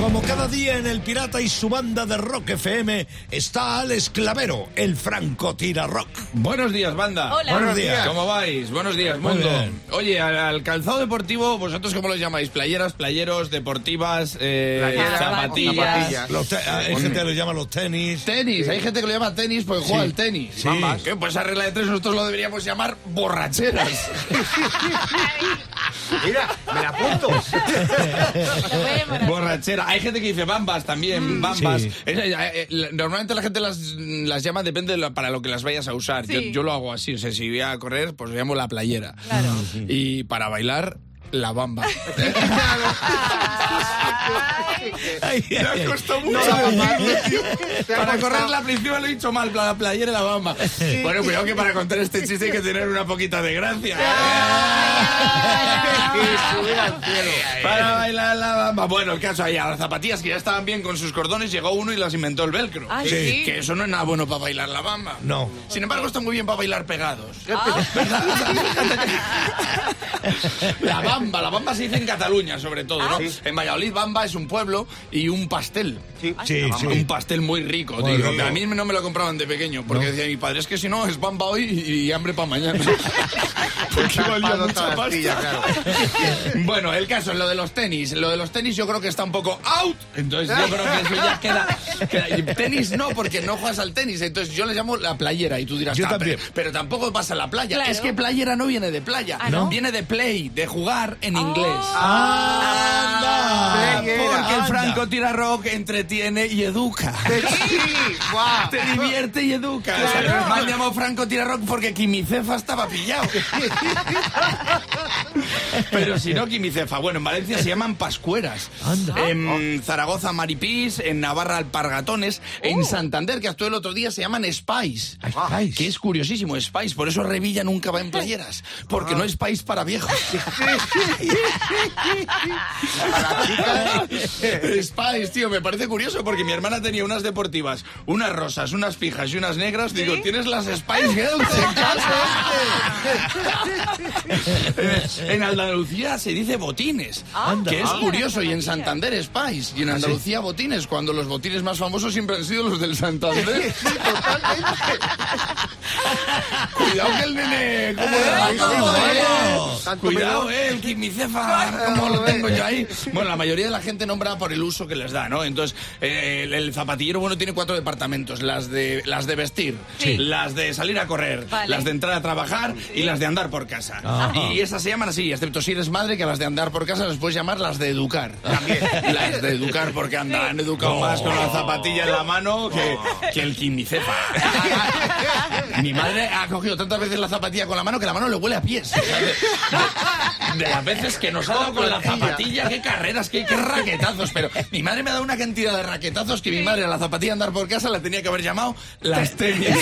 Como cada día en El Pirata y su banda de Rock FM está Alex Clavero, el Franco Tira Rock. Buenos días, banda. Hola. Buenos días. ¿Cómo vais? Buenos días, mundo. Oye, al, al calzado deportivo, ¿vosotros cómo lo llamáis? ¿Playeras, playeros, deportivas, eh, Playeras, zapatillas? Los hay gente que lo llama los tenis. Tenis, hay gente que lo llama tenis porque juega Sí. al tenis. Sí. Pues esa regla de tres nosotros lo deberíamos llamar borracheras. Mira, me la apunto. Borrachera. Hay gente que dice bambas también, bambas. Sí. Es- eh, eh, la- normalmente la gente las, las llama, depende de la- para lo que las vayas a usar. Yo lo hago así, o sea, si voy a correr, pues llamo la playera. Claro. Y para bailar, la bamba. Ay, ha ay. costado mucho. Te ha Para costado. correr la principal lo he dicho mal, la playera y la bamba. Bueno, cuidado que para contar este chiste hay que tener una poquita de gracia. Para bailar la bamba. Bueno, el caso ahí, a las zapatillas que ya estaban bien con sus cordones, llegó uno y las inventó el velcro. Ah, Sí. sí. Que eso no es nada bueno para bailar la bamba. No. Sin embargo, está muy bien para bailar pegados. Ah. La bamba, la bamba se dice en Cataluña, sobre todo, ¿no? En Valladolid, bamba es un pueblo y un pastel. Sí. Sí, sí. Un pastel muy rico, Muy tío. rico. A mí no me lo compraban de pequeño, porque No. decía mi padre, es que si no, es bamba hoy y hambre para mañana. porque valía para mucha otra pasta. astilla, claro. Bueno, el caso, lo de los tenis. Lo de los tenis yo creo que está un poco out. Entonces yo creo que eso ya queda... tenis no, porque no juegas al tenis. Entonces yo le llamo la playera y tú dirás, Yo "Ah, también. Pero, pero tampoco pasa a la playa. Claro. Es que playera no viene de playa. Ah, ¿no? Viene de play, de jugar en inglés. ¡Anda! Playera. Porque el Anda. Franco tira rock, entretiene y educa. Sí, guau. Te divierte y educa. O sea, me han llamado Franco Tira Rock porque Quimicefa estaba pillado. Pero si no, Quimicefa. Bueno, en Valencia se llaman pascueras. Anda. En Zaragoza, Maripís. En Navarra, Alpargatones. En Santander, que actuó el otro día, se llaman Spice. Spice. Que es curiosísimo, Spice. Por eso Revilla nunca va en playeras. Porque no es Spice para viejos. Spice, tío, me parece curioso porque mi hermana tenía unas deportivas, unas rosas, unas fijas y unas negras. Digo, ¿tienes las Spice Girls en casa? en Andalucía se dice botines, Anda. que es Ah. curioso, y en Santander Spice, y en Andalucía botines, cuando los botines más famosos siempre han sido los del Santander. Cuidado que el nene... ¿cómo le Tanto Cuidado, eh, el quimicefa, ¿cómo lo tengo yo ahí? Bueno, la mayoría de la gente nombra por el uso que les da, ¿no? Entonces, eh, el, el zapatillero, bueno, tiene cuatro departamentos. Las de, las de vestir, Sí. las de salir a correr, Vale. las de entrar a trabajar y las de andar por casa. Ajá. Y esas se llaman así, excepto si eres madre, que a las de andar por casa les puedes llamar las de educar. También. Las de educar porque andan, han educado No. más con la zapatilla en la mano que, que el quimicefa. Mi madre ha cogido tantas veces la zapatilla con la mano que la mano le huele a pies. De- de las veces que nos ha dado con la zapatilla, qué carreras, qué, qué raquetazos. Pero mi madre me ha dado una cantidad de raquetazos que mi madre a la zapatilla andar por casa la tenía que haber llamado las tenis.